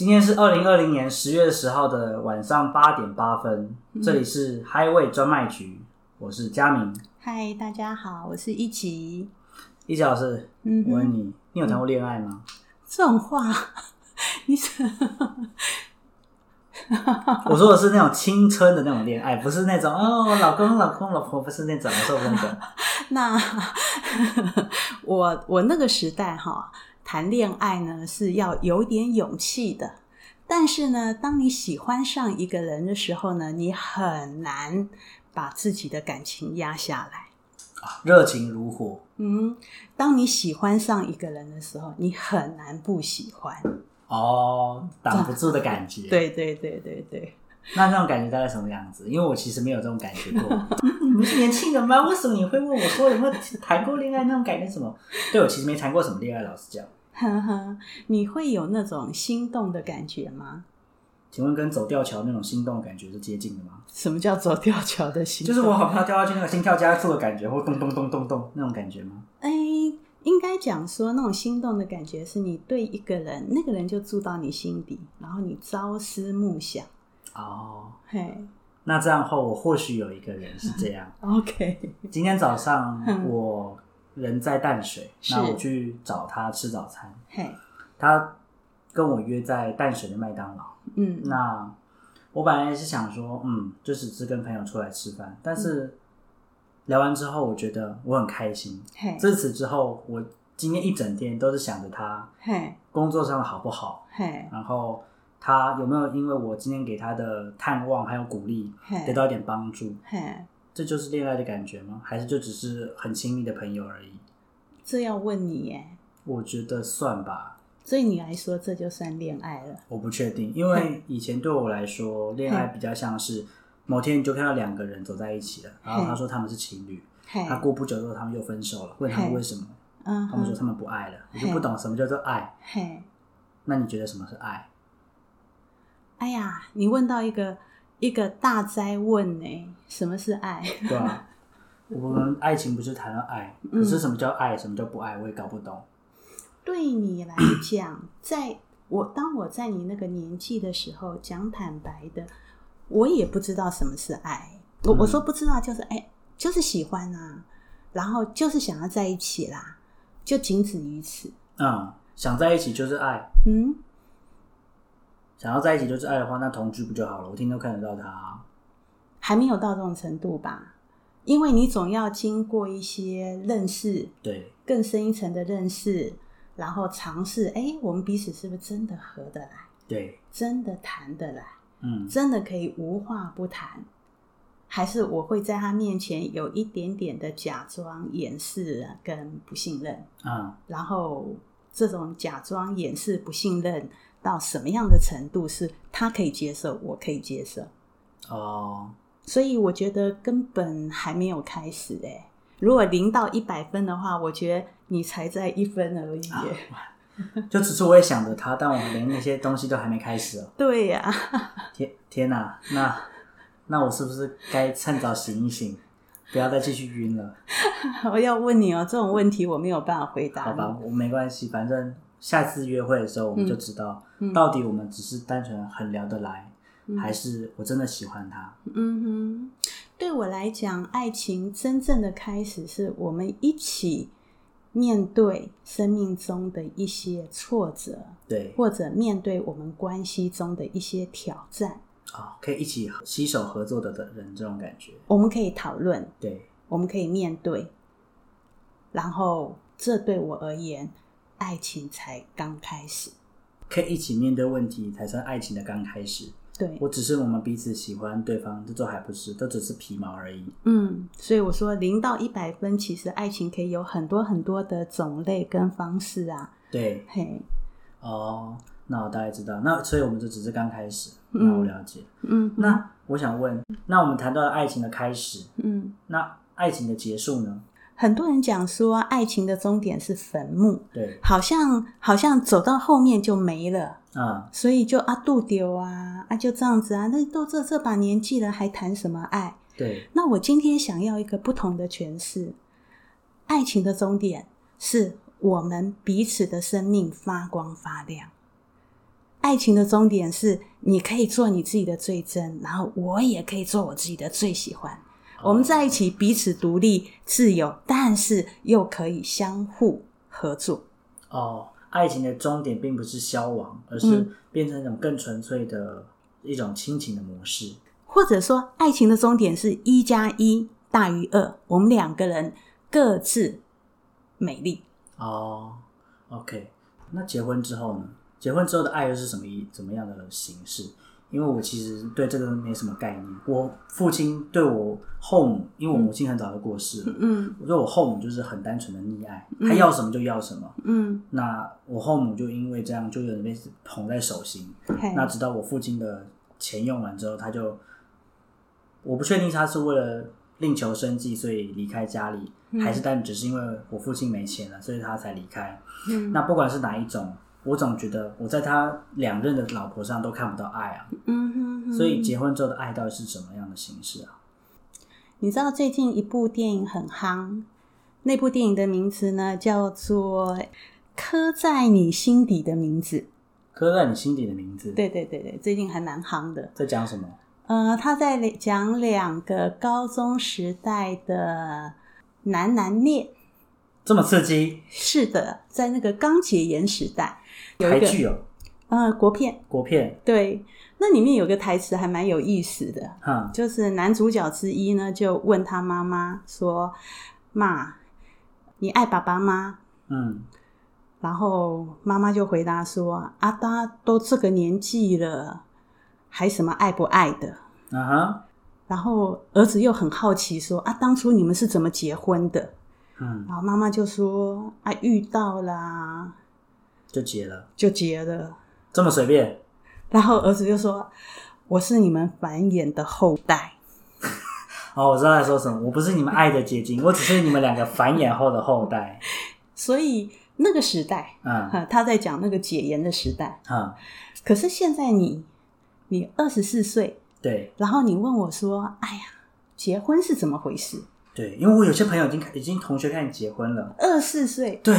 今天是二零二零年十月十号的晚上八点八分，这里是 Highway 专卖局，我是佳明。嗨，大家好，我是一奇。一奇老师，嗯我问你，你有谈过恋爱吗？这种话，你怎 我说的是那种青春的那种恋爱，不是那种哦，老公、老公、老婆，不是那种，我说的那种。那我我那个时代哈，谈恋爱呢是要有点勇气的。但是呢，当你喜欢上一个人的时候呢，你很难把自己的感情压下来。热情如火嗯，当你喜欢上一个人的时候，你很难不喜欢。哦，挡不住的感觉。，对对对对对。那那种感觉大概什么样子？因为我其实没有这种感觉过。你们是年轻人吗？为什么你会问我说有没有谈过恋爱那种感觉？什么？对我其实没谈过什么恋爱，老实讲。呵呵，你会有那种心动的感觉吗？请问跟走吊桥那种心动的感觉是接近的吗？什么叫走吊桥的心？就是我好怕掉下去那个心跳加速的感觉，或咚咚咚咚咚那种感觉吗？哎，应该讲说那种心动的感觉，是你对一个人，那个人就住到你心底，然后你朝思暮想。哦，嘿。那这样后我或许有一个人是这样。OK，今天早上嗯。我人在淡水，那我去找他吃早餐，嘿，他跟我约在淡水的麦当劳。嗯，那我本来是想说，嗯，就只是跟朋友出来吃饭，但是聊完之后，我觉得我很开心。嘿，自此之后，我今天一整天都是想着他嘿，工作上的好不好，嘿，然后他有没有因为我今天给他的探望还有鼓励，得到一点帮助，嘿，这就是恋爱的感觉吗？还是就只是很亲密的朋友而已？这要问你耶，我觉得算吧，对你来说这就算恋爱了。我不确定，因为以前对我来说，恋爱比较像是某天你就看到两个人走在一起了，然后他说他们是情侣，他过不久之后他们又分手了，问他们为什么，嗯，他们说他们不爱了，我就不懂什么叫做爱。嘿，那你觉得什么是爱？哎呀，你问到一个一个大灾问呢，什么是爱？对啊？我们爱情不是谈到爱，可是什么叫爱，什么叫不爱，我也搞不懂。对你来讲，在我当我在你那个年纪的时候，讲坦白的，我也不知道什么是爱。我嗯我说不知道，就是哎，就是喜欢啊，然后就是想要在一起啦，就仅止于此。嗯，想在一起就是爱，嗯，想要在一起就是爱的话，那同居不就好了？我天天都看得到他啊、还没有到这种程度吧？因为你总要经过一些认识，对，更深一层的认识，然后尝试，哎，我们彼此是不是真的合得来，对，真的谈得来？嗯，真的可以无话不谈，还是我会在他面前有一点点的假装掩饰跟不信任，嗯，然后这种假装掩饰不信任到什么样的程度是他可以接受，我可以接受，哦，所以我觉得根本还没有开始哎、如果零到一百分的话，我觉得你才在一分而已耶。就只是我也想着他，但我连那些东西都还没开始哦。对呀、天天哪、那那我是不是该趁早醒一醒，不要再继续晕了？我要问你哦，这种问题我没有办法回答。好吧，我没关系，反正下次约会的时候我们就知道，到底我们只是单纯很聊得来，还是我真的喜欢他。嗯哼，对我来讲，爱情真正的开始是我们一起面对生命中的一些挫折，对，或者面对我们关系中的一些挑战，啊、可以一起携手合作的的人，这种感觉，我们可以讨论，对，我们可以面对，然后这对我而言，爱情才刚开始。可以一起面对问题，才算爱情的刚开始。对，我只是我们彼此喜欢对方，这都还不是，都只是皮毛而已。嗯，所以我说零到一百分，其实爱情可以有很多很多的种类跟方式啊。对，嘿，哦，那我大概知道。那所以我们就只是刚开始，嗯那我了解。嗯，那我想问，那我们谈到了爱情的开始，嗯，那爱情的结束呢？很多人讲说，爱情的终点是坟墓，对，好像好像走到后面就没了，啊、所以就啊度丢啊啊就这样子啊，那都这这把年纪了，还谈什么爱？对，那我今天想要一个不同的诠释，爱情的终点是我们彼此的生命发光发亮，爱情的终点是你可以做你自己的最真，然后我也可以做我自己的最喜欢。我们在一起彼此独立自由，但是又可以相互合作。哦，爱情的终点并不是消亡，而是变成一种更纯粹的一种亲情的模式。或者说，爱情的终点是一加一大于二，我们两个人各自美丽。哦，OK，那结婚之后呢？结婚之后的爱又是什么一怎么样的形式？因为我其实对这个没什么概念。我父亲对我后母，因为我母亲很早就过世了，嗯我觉得我后母就是很单纯的溺爱，她要什么就要什么。嗯，那我后母就因为这样，就有点被捧在手心。那直到我父亲的钱用完之后，他就我不确定他是为了另求生计，所以离开家里，还是单只是因为我父亲没钱了，所以他才离开。嗯那不管是哪一种，我总觉得我在他两任的老婆上都看不到爱啊。嗯哼哼所以结婚之后的爱到底是什么样的形式啊？你知道最近一部电影很夯，那部电影的名字呢叫做《刻在你心底的名字》。刻在你心底的名字，对对对对，最近还蛮夯的。在讲什么？呃，他在讲两个高中时代的男男恋。这么刺激？是的，在那个刚解严时代，台剧哦，呃国片，国片，对，那里面有个台词还蛮有意思的，哈，就是男主角之一呢就问他妈妈说：“妈，你爱爸爸吗？”嗯，然后妈妈就回答说：“啊，达都这个年纪了，还什么爱不爱的？啊哈，？”然后儿子又很好奇说：“啊，当初你们是怎么结婚的？嗯？”，然后妈妈就说：“啊，遇到啦，就结了，就结了。这么随便？”然后儿子就说：“我是你们繁衍的后代。哦，我知道在说什么。我不是你们爱的结晶，我只是你们两个繁衍后的后代。”所以那个时代，嗯，他在讲那个解严的时代。嗯，可是现在你，你二十四岁，对然后你问我说：“哎呀，结婚是怎么回事对，因为我有些朋友已经开已经同学开始结婚了，？”二十四岁，对，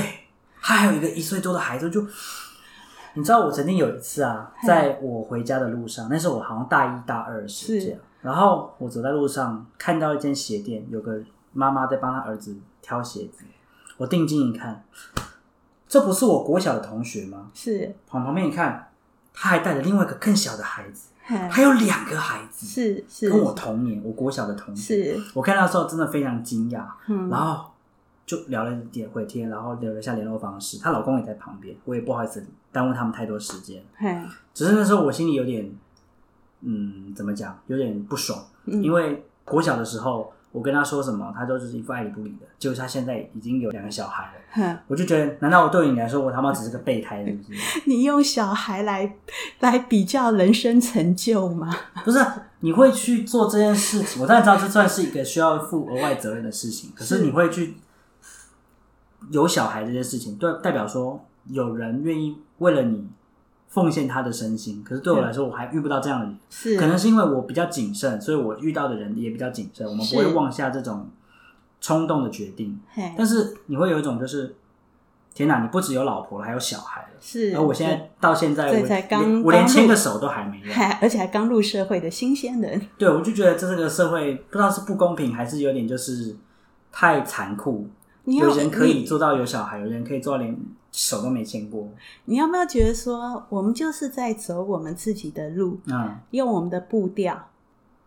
他还有一个一岁多的孩子，就你知道，我曾经有一次啊，在我回家的路上，那时候我好像大一大二的时间，然后我走在路上，看到一间鞋店，有个妈妈在帮她儿子挑鞋子，我定睛一看，这不是我国小的同学吗？是，往旁边一看，他还带着另外一个更小的孩子，嘿。还有两个孩子，是是。跟我同年，我国小的同学。是，我看到的时候真的非常惊讶，嗯。然后就聊了一点会天，然后留了一下联络方式。她老公也在旁边，我也不好意思耽误他们太多时间。嘿，只是那时候我心里有点，嗯，怎么讲，有点不爽，嗯因为国小的时候我跟他说什么，他都是一副爱理不理的。结果他现在已经有两个小孩了，我就觉得，难道我对你来说，我他妈只是个备胎，是不是？你用小孩来来比较人生成就吗？不是，你会去做这件事情。我当然知道这算是一个需要负额外责任的事情，可是是你会去有小孩这件事情，对代表说有人愿意为了你奉献他的身心。可是对我来说，我还遇不到这样的人，是，可能是因为我比较谨慎，所以我遇到的人也比较谨慎，我们不会妄下这种冲动的决定。嘿，但是你会有一种就是，天哪，你不只有老婆了，还有小孩了。是，而我现在到现在，我这才刚我连牵个手都还没有。还而且还刚入社会的新鲜人，对，我就觉得这是个社会，不知道是不公平，还是有点就是太残酷。你有人可以做到有小孩，有人可以做到连手都没牵过。你要不要觉得说，我们就是在走我们自己的路，嗯用我们的步调，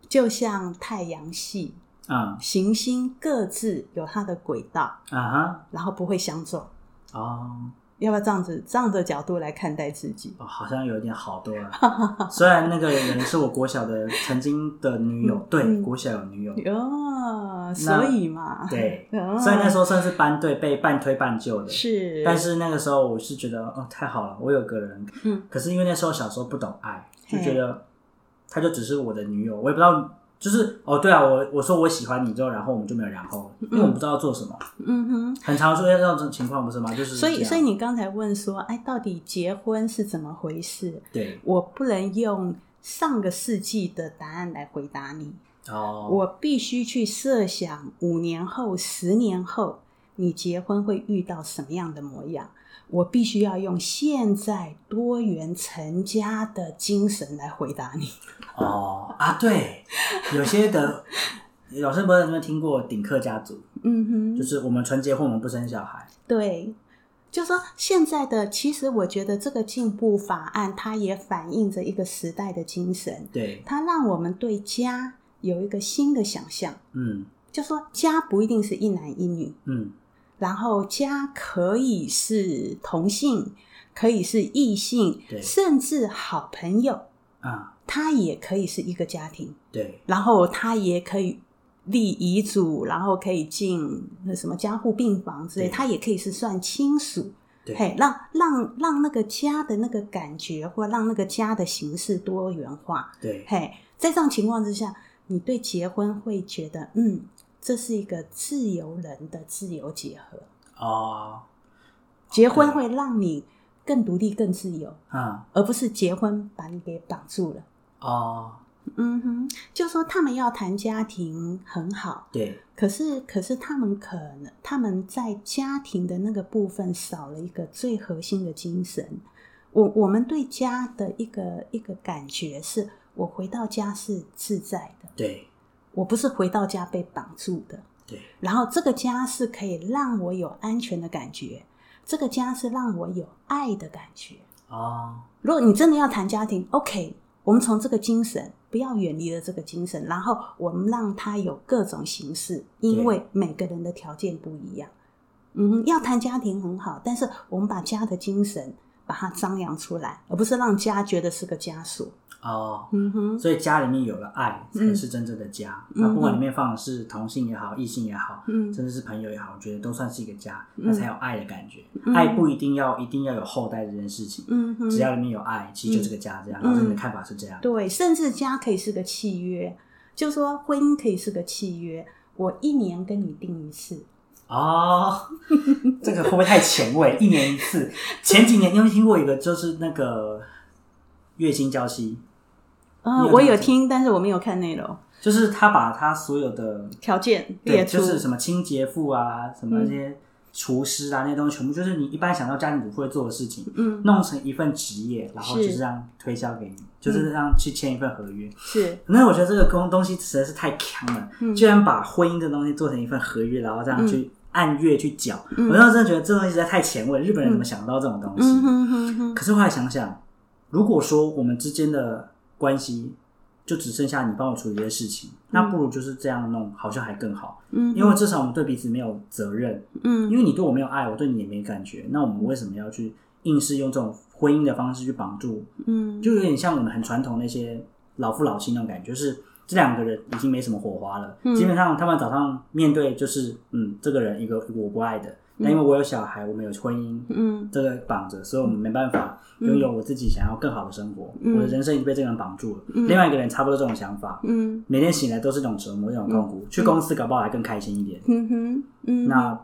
就像太阳系、嗯行星各自有它的轨道，啊哈然后不会相撞。哦要不要这样子这样的角度来看待自己？哦，好像有一点好多了。虽然那个人是我国小的曾经的女友，对，嗯。国小有女友，哦，所以嘛，对，哦。虽然那时候算是班队被半推半就的，是，但是那个时候我是觉得哦太好了，我有个人，嗯，可是因为那时候小时候不懂爱，就嘿。觉得她就只是我的女友，我也不知道，就是哦对啊，我我说我喜欢你之后，然后我们就没有然后了，因为我们不知道做什么，嗯哼。很常出现这种情况不是吗？就是所以，所以你刚才问说，哎，到底结婚是怎么回事？对我不能用上个世纪的答案来回答你，哦，我必须去设想五年后、十年后你结婚会遇到什么样的模样。我必须要用现在多元成家的精神来回答你。哦啊，对，有些的，老师不知道有没有听过顶客家族？嗯哼，就是我们纯结婚，我们不生小孩。对，就说现在的，其实我觉得这个进步法案，它也反映着一个时代的精神，对，它让我们对家有一个新的想象。嗯就说家不一定是一男一女，嗯，然后家可以是同性，可以是异性对，甚至好朋友，啊，他也可以是一个家庭，对，然后他也可以立遗嘱，然后可以进那什么加护病房之类，他也可以是算亲属。对。嘿，让让让那个家的那个感觉，或让那个家的形式多元化。对，嘿，在这种情况之下，你对结婚会觉得，嗯，这是一个自由人的自由结合。哦，结婚会让你更独立、更自由，啊，而不是结婚把你给绑住了。哦，嗯哼，就说他们要谈家庭很好，对，可是可是他们可能他们在家庭的那个部分少了一个最核心的精神。我我们对家的一个一个感觉是，我回到家是自在的，对，我不是回到家被绑住的。对，然后这个家是可以让我有安全的感觉，这个家是让我有爱的感觉。哦，如果你真的要谈家庭，OK，我们从这个精神不要远离了这个精神，然后我们让它有各种形式，因为每个人的条件不一样。嗯，要谈家庭很好，但是我们把家的精神把它张扬出来，而不是让家觉得是个枷锁。哦，嗯哼，所以家里面有了爱，才是真正的家。那不管嗯里面放的是同性也好，异性也好，嗯甚至是朋友也好，我觉得都算是一个家，嗯那才有爱的感觉。嗯爱不一定要一定要有后代这件事情，嗯哼，只要里面有爱，其实就是个家。这样，嗯老师你的看法是这样？对，甚至家可以是个契约，就说婚姻可以是个契约，我一年跟你订一次。哦，这个会不会太前卫？一年一次。前几年你有没有听过一个，就是那个月薪娇妻，呃你，有我有听，但是我没有看内容。就是他把他所有的条件对，列出，就是什么清洁妇啊，什么嗯那些厨师啊，那些东西全部就是你一般想到家庭主妇会做的事情，嗯，弄成一份职业，然后就是这样推销给你，就是这样去签一份合约。是。那我觉得这个东东西实在是太强了，嗯。居然把婚姻这东西做成一份合约，然后这样去按月去缴。嗯我当时真的觉得这东西实在太前卫，日本人怎么想到这种东西？嗯哼哼哼，可是后来想想，如果说我们之间的关系就只剩下你帮我处理这些事情，那不如就是这样弄，好像还更好。嗯，因为至少我们对彼此没有责任，嗯因为你对我没有爱，我对你也没感觉，那我们为什么要去硬是用这种婚姻的方式去绑住？嗯就有点像我们很传统那些老夫老妻那种感觉，就是这两个人已经没什么火花了，嗯基本上他们早上面对就是嗯，这个人一个我不爱的，但因为我有小孩，我们有婚姻，嗯这个绑着，所以我们没办法拥有我自己想要更好的生活。嗯我的人生已经被这个人绑住了。另外一个人差不多这种想法，嗯每天醒来都是一种折磨，一种痛苦。去公司搞不好还更开心一点。嗯哼嗯，那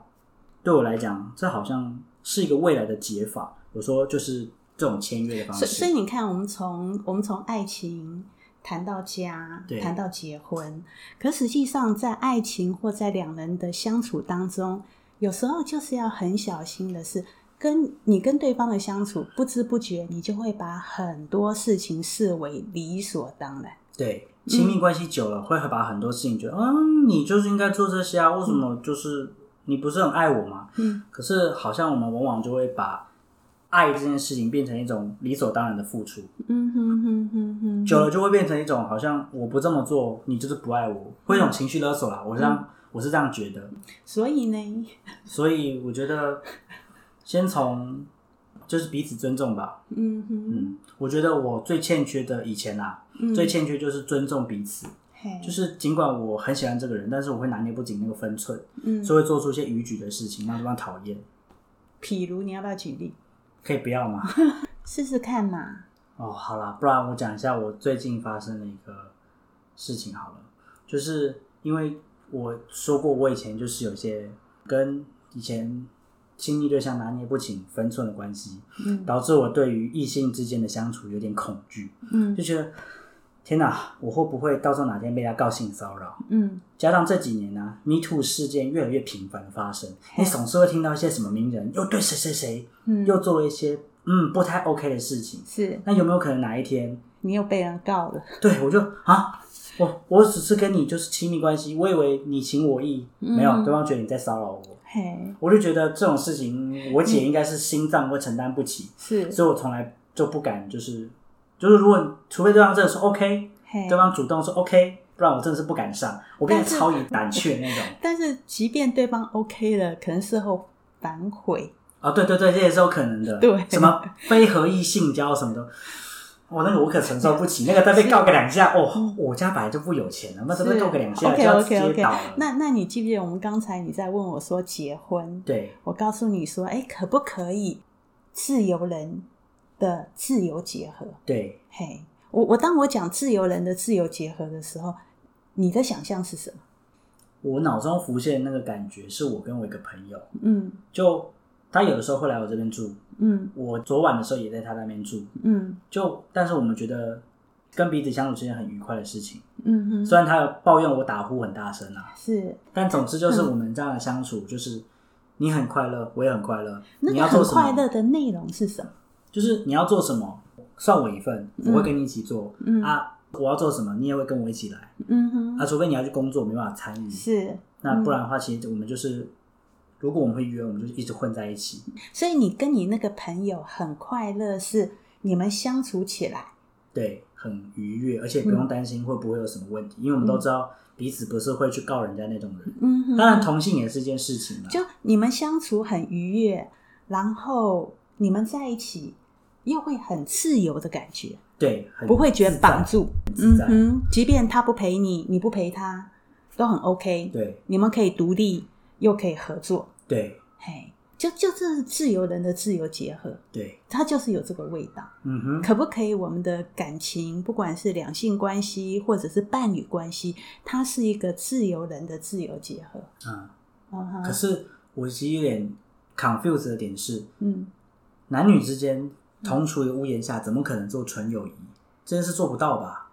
对我来讲，这好像是一个未来的解法。我说就是这种签约的方式所以。你看，我们从我们从爱情谈到家，谈到结婚，可实际上在爱情或在两人的相处当中，有时候就是要很小心的是。跟你跟对方的相处，不知不觉你就会把很多事情视为理所当然。对，亲密关系久了，会把很多事情觉得，嗯，你就是应该做这些啊，为什么就是你不是很爱我吗？嗯，可是好像我们往往就会把爱这件事情变成一种理所当然的付出。嗯哼哼哼哼，久了就会变成一种好像我不这么做，你就是不爱我，会一种情绪勒索啦。我这样，我是这样觉得，所以呢，所以我觉得先从就是彼此尊重吧。嗯哼，嗯，我觉得我最欠缺的以前啊，嗯最欠缺就是尊重彼此。就是尽管我很喜欢这个人，但是我会拿捏不紧那个分寸，嗯，所以会做出一些逾矩的事情，让对方讨厌。譬如你要不要举例可以不要吗？试试看嘛？哦，好啦，不然我讲一下我最近发生的一个事情好了，就是因为我说过，我以前就是有些跟以前亲密对象拿捏不清分寸的关系，嗯导致我对于异性之间的相处有点恐惧，嗯就觉得天哪，我会不会到时候哪天被他告性骚扰？嗯，加上这几年呢、m e Too 事件越来越频繁的发生，你总是会听到一些什么名人又对谁谁谁嗯。又做了一些嗯不太 OK 的事情。是。那有没有可能哪一天，你又被人告了，对我就啊，我我只是跟你就是亲密关系，我以为你情我意，没有，嗯对方觉得你在骚扰我，嘿，我就觉得这种事情，我姐应该是心脏会承担不起，是，所以我从来就不敢，就是就是如果除非对方真的说 OK，嘿对方主动说 OK，不然我真的是不敢上，我变得但是超以胆怯那种。但是即便对方 OK 了，可能事后反悔，啊，对对对，这也是有可能的。对什么非合意性交什么的，我那个我可承受不起，那个再被告个两下，哦，我家本来就不有钱了，那再被告个两下就接倒了。。那那你记不记得我们刚才你在问我说结婚？对我告诉你说，哎，可不可以自由人的自由结合？对，嘿，我我当我讲自由人的自由结合的时候，你的想象是什么？我脑中浮现那个感觉，是我跟我一个朋友，嗯就他有的时候会来我这边住，嗯我昨晚的时候也在他那边住，嗯就但是我们觉得跟彼此相处是件很愉快的事情。嗯哼，虽然他有抱怨我打呼很大声啊，是但总之就是我们这样的相处，就是你很快乐，我也很快乐。那个你要做什么？很快乐的内容是什么？就是你要做什么，算我一份，我会跟你一起做、嗯啊。我要做什么，你也会跟我一起来嗯哼，啊。除非你要去工作，没办法参与。是。那不然的话，其实我们就是，如果我们会约，我们就一直混在一起。所以你跟你那个朋友很快乐，是你们相处起来，对，很愉悦，而且不用担心会不会有什么问题，因为我们都知道彼此不是会去告人家那种人。嗯哼，当然，同性也是一件事情嘛。就你们相处很愉悦，然后你们在一起又会很自由的感觉，对，不会觉得绑住。嗯哼，即便他不陪你，你不陪他，都很 OK。对你们可以独立，又可以合作。对嘿，就就这是自由人的自由结合，对，它就是有这个味道。嗯哼，可不可以？我们的感情，不管是两性关系或者是伴侣关系，它是一个自由人的自由结合。嗯。可是我其实有点 confused 的点是，嗯，男女之间同处一个屋檐下，怎么可能做纯友谊？这件事做不到吧？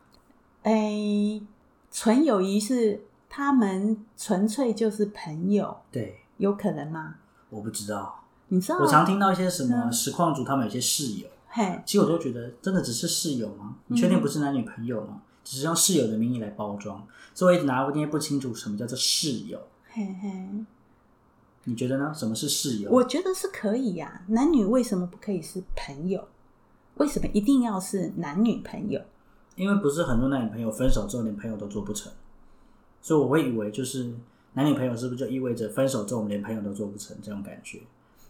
诶，纯友谊是他们纯粹就是朋友，对，有可能吗？我不知道。你知道？我常听到一些什么嗯实况组，他们有些室友，嘿，其实我都觉得真的只是室友吗？你确定不是男女朋友吗？只是用室友的名义来包装，所以我一直拿不定不清楚什么叫做室友。嘿嘿，你觉得呢？什么是室友？我觉得是可以呀、男女为什么不可以是朋友？为什么一定要是男女朋友？因为不是很多男女朋友分手之后连朋友都做不成，所以我会以为就是男女朋友是不是就意味着分手之后我们连朋友都做不成这种感觉？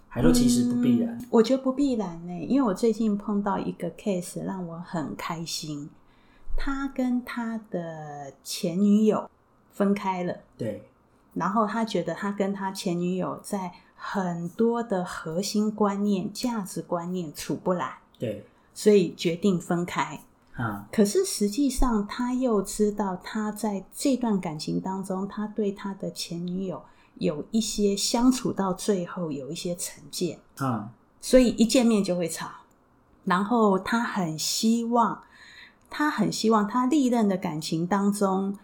还说其实不必然。嗯我觉得不必然呢，因为我最近碰到一个 case 让我很开心，他跟他的前女友分开了，对然后他觉得他跟他前女友在很多的核心观念、价值观念处不来，对所以决定分开。啊，可是实际上，他又知道他在这段感情当中，他对他的前女友有一些相处到最后有一些成见，啊所以一见面就会吵。然后他很希望，他很希望他历任的感情当中，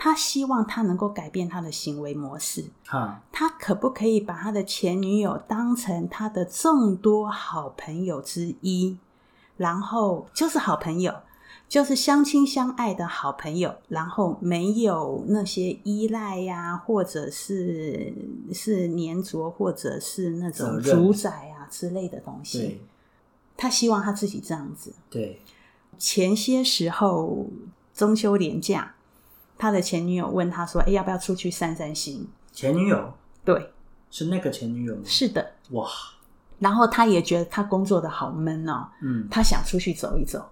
他希望他能够改变他的行为模式。哈他可不可以把他的前女友当成他的众多好朋友之一，然后就是好朋友，就是相亲相爱的好朋友，然后没有那些依赖呀、或者是是粘着，或者是那种主宰啊之类的东西。对他希望他自己这样子。对前些时候中秋连假，他的前女友问他说：“哎，要不要出去散散心？前女友？”对，是那个前女友吗？是的。哇，然后他也觉得他工作的好闷哦，嗯，他想出去走一走，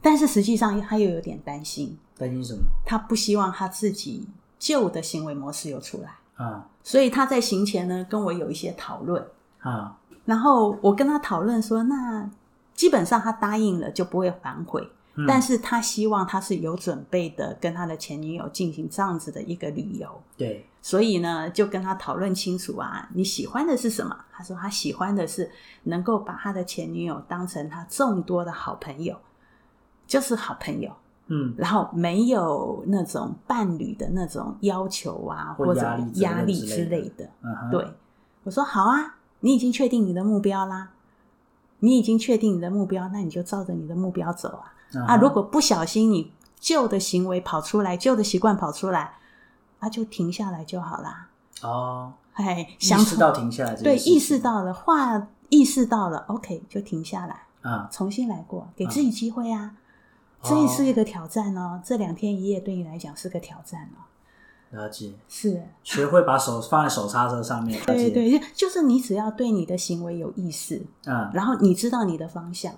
但是实际上他又有点担心，担心什么？他不希望他自己旧的行为模式又出来，啊。所以他在行前呢跟我有一些讨论，啊。然后我跟他讨论说，那基本上他答应了就不会反悔，嗯。但是他希望他是有准备的跟他的前女友进行这样子的一个旅游，对。所以呢，就跟他讨论清楚啊，你喜欢的是什么？他说他喜欢的是能够把他的前女友当成他众多的好朋友，就是好朋友，嗯，然后没有那种伴侣的那种要求啊，或者压力之类的之类的。嗯，对，我说好啊，你已经确定你的目标啦，你已经确定你的目标，那你就照着你的目标走啊。啊，如果不小心你旧的行为跑出来，旧的习惯跑出来，那就停下来就好啦。哦，哎，意想识到停下来对，意识到了，话意识到了，OK，就停下来，啊，重新来过，给自己机会啊。哦。这也是一个挑战哦，这两天一夜对你来讲是个挑战哦。了解，是，学会把手放在手刹车上面，对对，就就是你只要对你的行为有意识，嗯，然后你知道你的方向。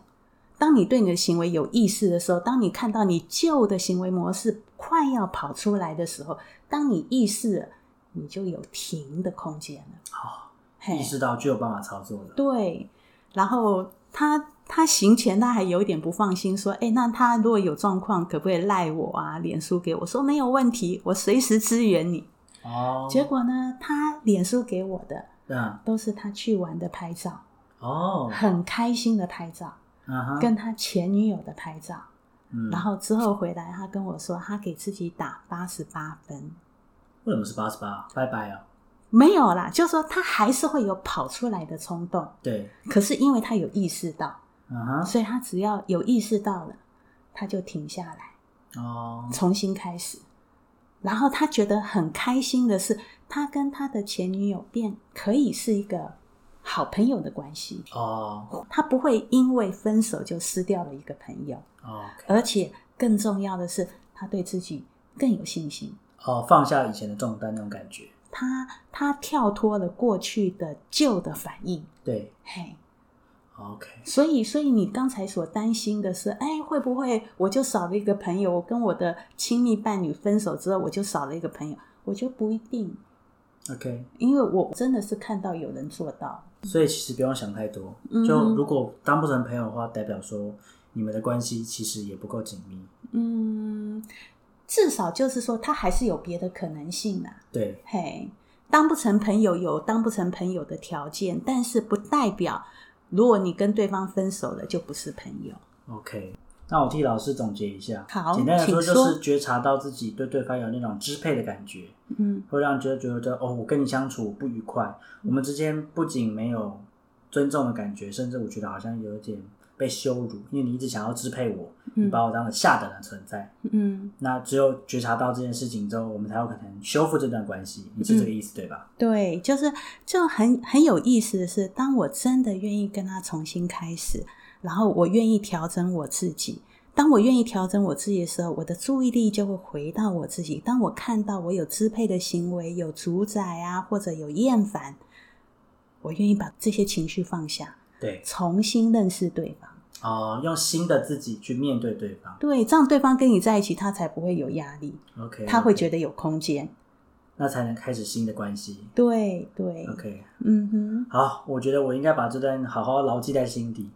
当你对你的行为有意识的时候，当你看到你旧的行为模式快要跑出来的时候，当你意识了，你就有停的空间了。好，嘿意识到就有办法操作了，对，然后他他行前他还有一点不放心，说：“哎，那他如果有状况，可不可以赖我啊？脸书给我说没有问题，我随时支援你。哦，结果呢，他脸书给我的嗯，都是他去玩的拍照，哦，很开心的拍照，跟他前女友的拍照。嗯，然后之后回来，他跟我说，他给自己打八十八分。为什么是八十八？拜拜啊，没有啦，就是说他还是会有跑出来的冲动，对，可是因为他有意识到，所以他只要有意识到了，他就停下来，哦，重新开始。然后他觉得很开心的是，他跟他的前女友变可以是一个好朋友的关系，哦。他不会因为分手就失掉了一个朋友，，OK，而且更重要的是，他对自己更有信心。哦，放下以前的重担那种感觉，他他跳脱了过去的旧的反应，对。嘿，，OK，所以所以你刚才所担心的是，哎，会不会我就少了一个朋友？我跟我的亲密伴侣分手之后，我就少了一个朋友？我觉得不一定，OK，因为我真的是看到有人做到，所以其实不用想太多，嗯。就如果当不成朋友的话，代表说你们的关系其实也不够紧密，嗯，至少就是说他还是有别的可能性啦，对，嘿，当不成朋友有当不成朋友的条件，但是不代表如果你跟对方分手了就不是朋友。OK，那我替老师总结一下。好简单来说就是觉察到自己对对方有那种支配的感觉，嗯会让觉得觉得哦，我跟你相处不愉快，我们之间不仅没有尊重的感觉，甚至我觉得好像有一点被羞辱，因为你一直想要支配我，你嗯把我当成下等的存在。嗯，那只有觉察到这件事情之后，我们才有可能修复这段关系。你是这个意思、对吧？对，就是就很很有意思的是，当我真的愿意跟他重新开始，然后我愿意调整我自己。当我愿意调整我自己的时候，我的注意力就会回到我自己。当我看到我有支配的行为、有主宰啊，或者有厌烦，我愿意把这些情绪放下，对，重新认识对方。哦、用新的自己去面对对方。对，这样对方跟你在一起，他才不会有压力，OK，他会觉得有空间。那才能开始新的关系。对对 OK，嗯哼，好，我觉得我应该把这段好好牢记在心底，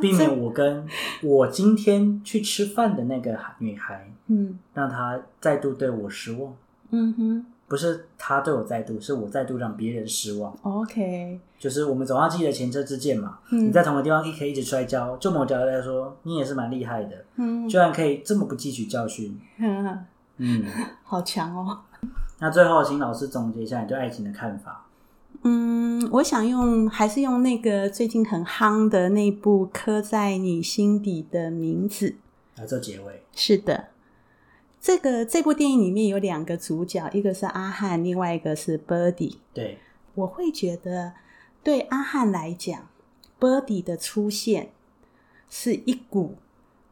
避免我跟我今天去吃饭的那个女孩，嗯让她再度对我失望。嗯哼不是她对我再度，是我再度让别人失望。，OK，就是我们总要记得前车之鉴嘛。嗯你在同个地方可以一直摔跤，就某角度来说，你也是蛮厉害的，嗯居然可以这么不汲取教训。嗯，嗯，好强哦。那最后请老师总结一下你对爱情的看法。嗯，我想用还是用那个最近很夯的那部《刻在你心底的名字》。来做结尾。是的，这个这部电影里面有两个主角，一个是阿汉，另外一个是 Birdy。对，我会觉得，对阿汉来讲，Birdy 的出现是一股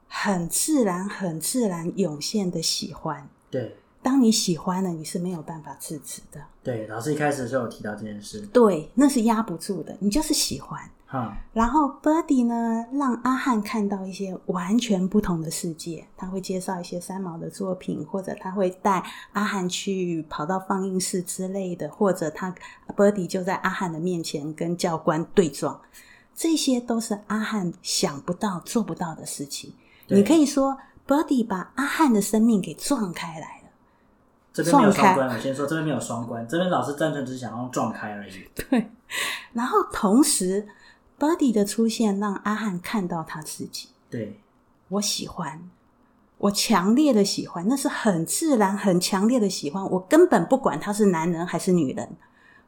很自然、很自然涌现的喜欢。对，当你喜欢了，你是没有办法制止的。对，老师一开始就有提到这件事。对，那是压不住的，你就是喜欢。哈，然后 Birdy 呢，让阿汉看到一些完全不同的世界。他会介绍一些三毛的作品，或者他会带阿汉去跑到放映室之类的，或者他 Birdy 就在阿汉的面前跟教官对撞，这些都是阿汉想不到、做不到的事情。你可以说 Birdy 把阿汉的生命给撞开来了。这边没有双关，我先说这边没有双关，这边老师单纯只是想要撞开而已。对，然后同时 Buddy 的出现让阿汉看到他自己。对，我喜欢，我强烈的喜欢，那是很自然、很强烈的喜欢，我根本不管他是男人还是女人，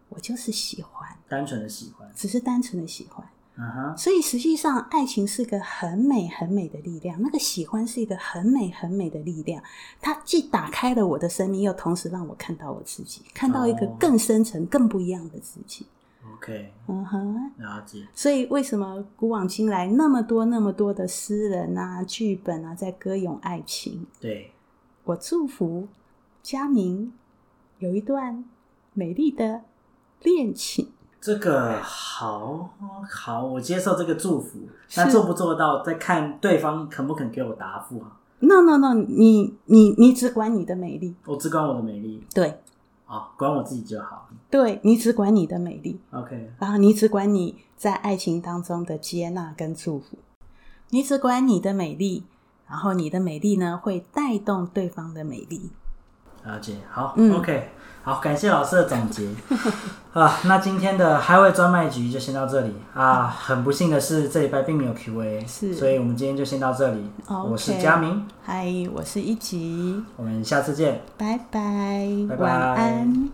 我就是喜欢，单纯的喜欢，只是单纯的喜欢。所以实际上，爱情是个很美很美的力量，那个喜欢是一个很美很美的力量。它既打开了我的生命，又同时让我看到我自己，看到一个哦更深层、更不一样的自己。OK，嗯哼。了解。所以，为什么古往今来那么多、那么多的诗人啊、剧本啊，在歌咏爱情？对，我祝福佳明有一段美丽的恋情。这个好好，我接受这个祝福，那做不做得到，再看对方肯不肯给我答复啊。No No No，你你你只管你的美丽，我只管我的美丽，对。啊，管我自己就好。对，你只管你的美丽，OK，然后你只管你在爱情当中的接纳跟祝福，你只管你的美丽，然后你的美丽呢会带动对方的美丽。了解。好、嗯 o k 好，感谢老师的总结 啊。那今天的海味专卖局就先到这里啊。很不幸的是，这礼拜并没有 Q&A，是所以我们今天就先到这里。OK 我是佳明，嗨，我是一吉，我们下次见。拜拜，拜拜晚安。